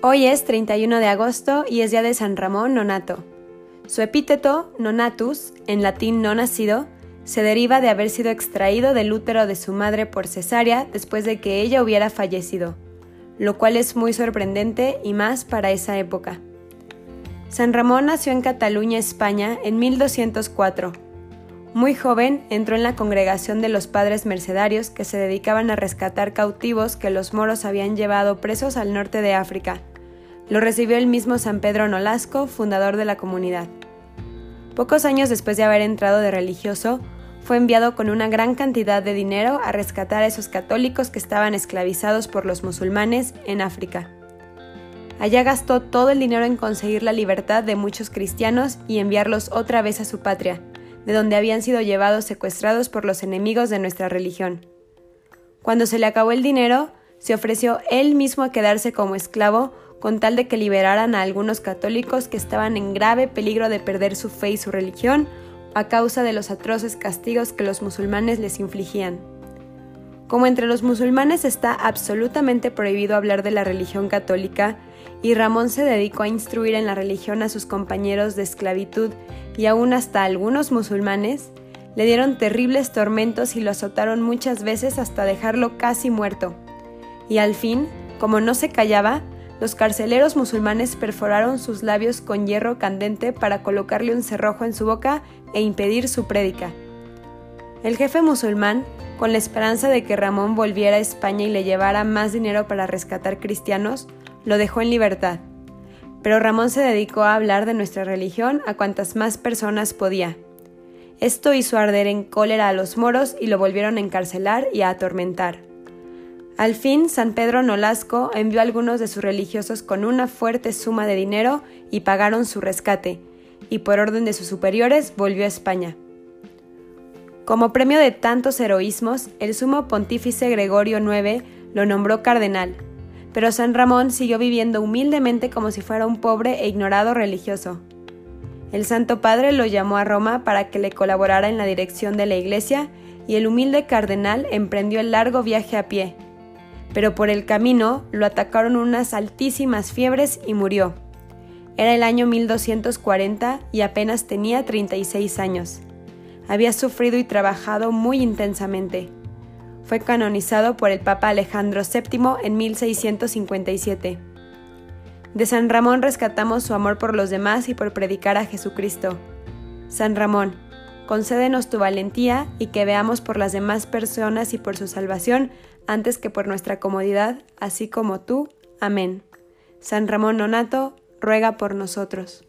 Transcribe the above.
Hoy es 31 de agosto y es día de San Ramón Nonato. Su epíteto, nonatus, en latín no nacido, se deriva de haber sido extraído del útero de su madre por cesárea después de que ella hubiera fallecido, lo cual es muy sorprendente y más para esa época. San Ramón nació en Cataluña, España, en 1204. Muy joven entró en la congregación de los padres mercedarios que se dedicaban a rescatar cautivos que los moros habían llevado presos al norte de África. Lo recibió el mismo San Pedro Nolasco, fundador de la comunidad. Pocos años después de haber entrado de religioso, fue enviado con una gran cantidad de dinero a rescatar a esos católicos que estaban esclavizados por los musulmanes en África. Allá gastó todo el dinero en conseguir la libertad de muchos cristianos y enviarlos otra vez a su patria, de donde habían sido llevados secuestrados por los enemigos de nuestra religión. Cuando se le acabó el dinero, se ofreció él mismo a quedarse como esclavo con tal de que liberaran a algunos católicos que estaban en grave peligro de perder su fe y su religión a causa de los atroces castigos que los musulmanes les infligían. Como entre los musulmanes está absolutamente prohibido hablar de la religión católica, y Ramón se dedicó a instruir en la religión a sus compañeros de esclavitud y aún hasta algunos musulmanes, le dieron terribles tormentos y lo azotaron muchas veces hasta dejarlo casi muerto. Y al fin, como no se callaba, los carceleros musulmanes perforaron sus labios con hierro candente para colocarle un cerrojo en su boca e impedir su prédica. El jefe musulmán, con la esperanza de que Ramón volviera a España y le llevara más dinero para rescatar cristianos, lo dejó en libertad. Pero Ramón se dedicó a hablar de nuestra religión a cuantas más personas podía. Esto hizo arder en cólera a los moros y lo volvieron a encarcelar y a atormentar. Al fin, San Pedro Nolasco envió a algunos de sus religiosos con una fuerte suma de dinero y pagaron su rescate, y por orden de sus superiores volvió a España. Como premio de tantos heroísmos, el sumo pontífice Gregorio IX lo nombró cardenal, pero San Ramón siguió viviendo humildemente como si fuera un pobre e ignorado religioso. El Santo Padre lo llamó a Roma para que le colaborara en la dirección de la iglesia y el humilde cardenal emprendió el largo viaje a pie. Pero por el camino lo atacaron unas altísimas fiebres y murió. Era el año 1240 y apenas tenía 36 años. Había sufrido y trabajado muy intensamente. Fue canonizado por el Papa Alejandro VII en 1657. De San Ramón rescatamos su amor por los demás y por predicar a Jesucristo. San Ramón, concédenos tu valentía y que veamos por las demás personas y por su salvación antes que por nuestra comodidad, así como tú. Amén. San Ramón Nonato, ruega por nosotros.